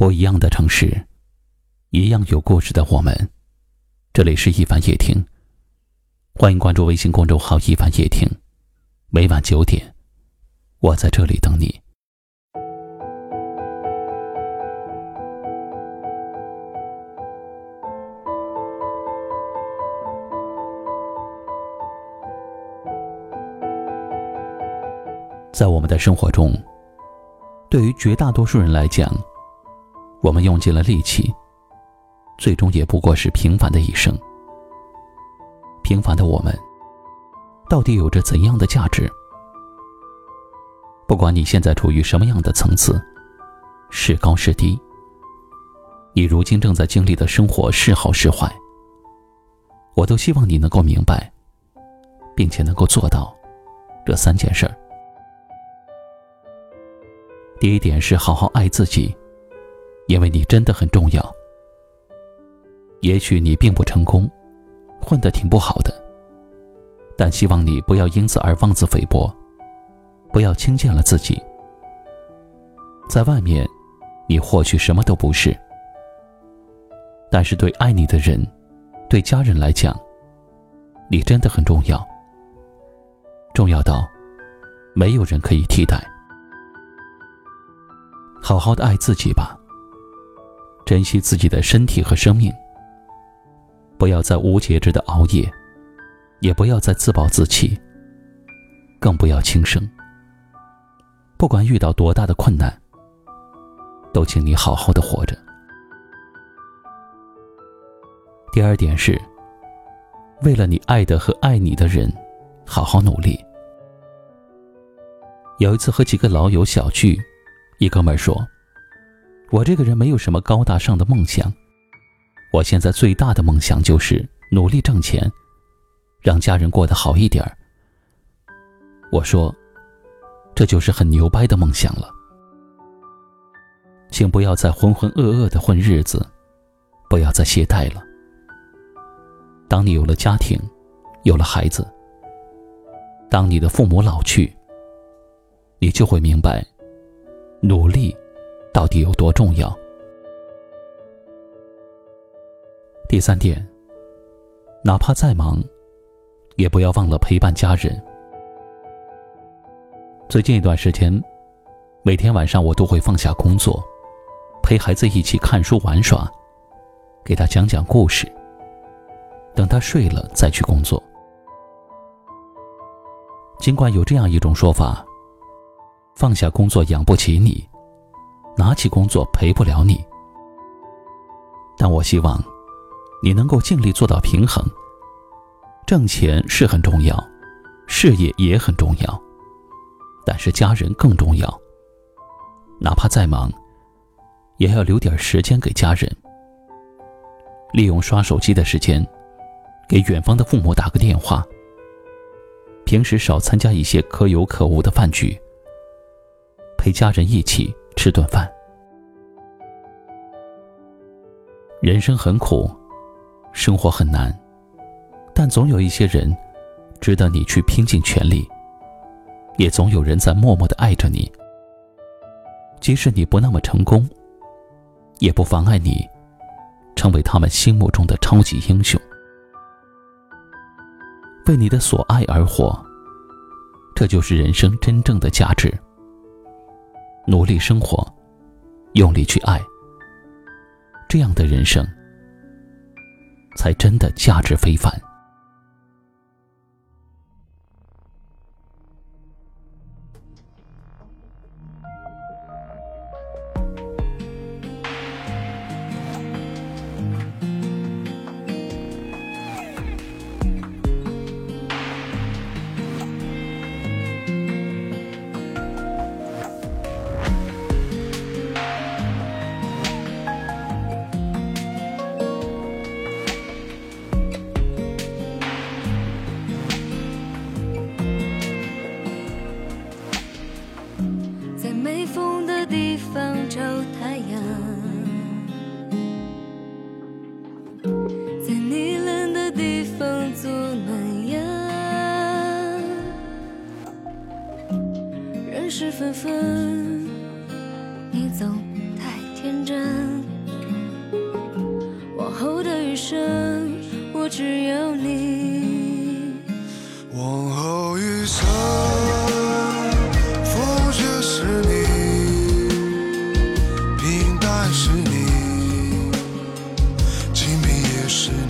不一样的城市，一样有故事的我们。这里是一凡夜听，欢迎关注微信公众号“一凡夜听”，每晚九点，我在这里等你。在我们的生活中，对于绝大多数人来讲，我们用尽了力气，最终也不过是平凡的一生。平凡的我们，到底有着怎样的价值？不管你现在处于什么样的层次，是高是低，你如今正在经历的生活是好是坏，我都希望你能够明白，并且能够做到这三件事儿。第一点是好好爱自己，因为你真的很重要。也许你并不成功，混得挺不好的，但希望你不要因此而妄自菲薄，不要轻贱了自己。在外面，你或许什么都不是，但是对爱你的人，对家人来讲，你真的很重要，重要到没有人可以替代。好好的爱自己吧，珍惜自己的身体和生命。不要再无节制的熬夜，也不要再自暴自弃，更不要轻生。不管遇到多大的困难，都请你好好的活着。第二点是，为了你爱的和爱你的人，好好努力。有一次和几个老友小聚。一哥们说：“我这个人没有什么高大上的梦想，我现在最大的梦想就是努力挣钱，让家人过得好一点儿。”我说：“这就是很牛掰的梦想了，请不要再浑浑噩噩的混日子，不要再懈怠了。当你有了家庭，有了孩子，当你的父母老去，你就会明白。”努力到底有多重要？第三点，哪怕再忙，也不要忘了陪伴家人。最近一段时间，每天晚上我都会放下工作，陪孩子一起看书玩耍，给他讲讲故事。等他睡了再去工作。尽管有这样一种说法。放下工作养不起你，拿起工作陪不了你。但我希望，你能够尽力做到平衡。挣钱是很重要，事业也很重要，但是家人更重要。哪怕再忙，也要留点时间给家人。利用刷手机的时间，给远方的父母打个电话。平时少参加一些可有可无的饭局。陪家人一起吃顿饭。人生很苦，生活很难，但总有一些人值得你去拼尽全力，也总有人在默默的爱着你。即使你不那么成功，也不妨碍你成为他们心目中的超级英雄。为你的所爱而活，这就是人生真正的价值。努力生活，用力去爱，这样的人生才真的价值非凡。分，你总太天真。往后的余生，我只有你。往后余生，风雪是你，平淡是你，清明也是你。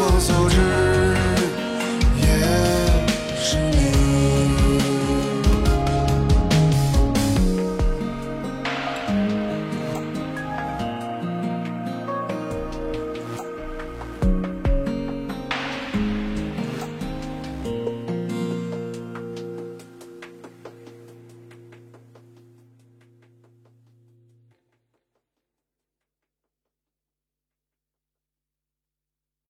我素质。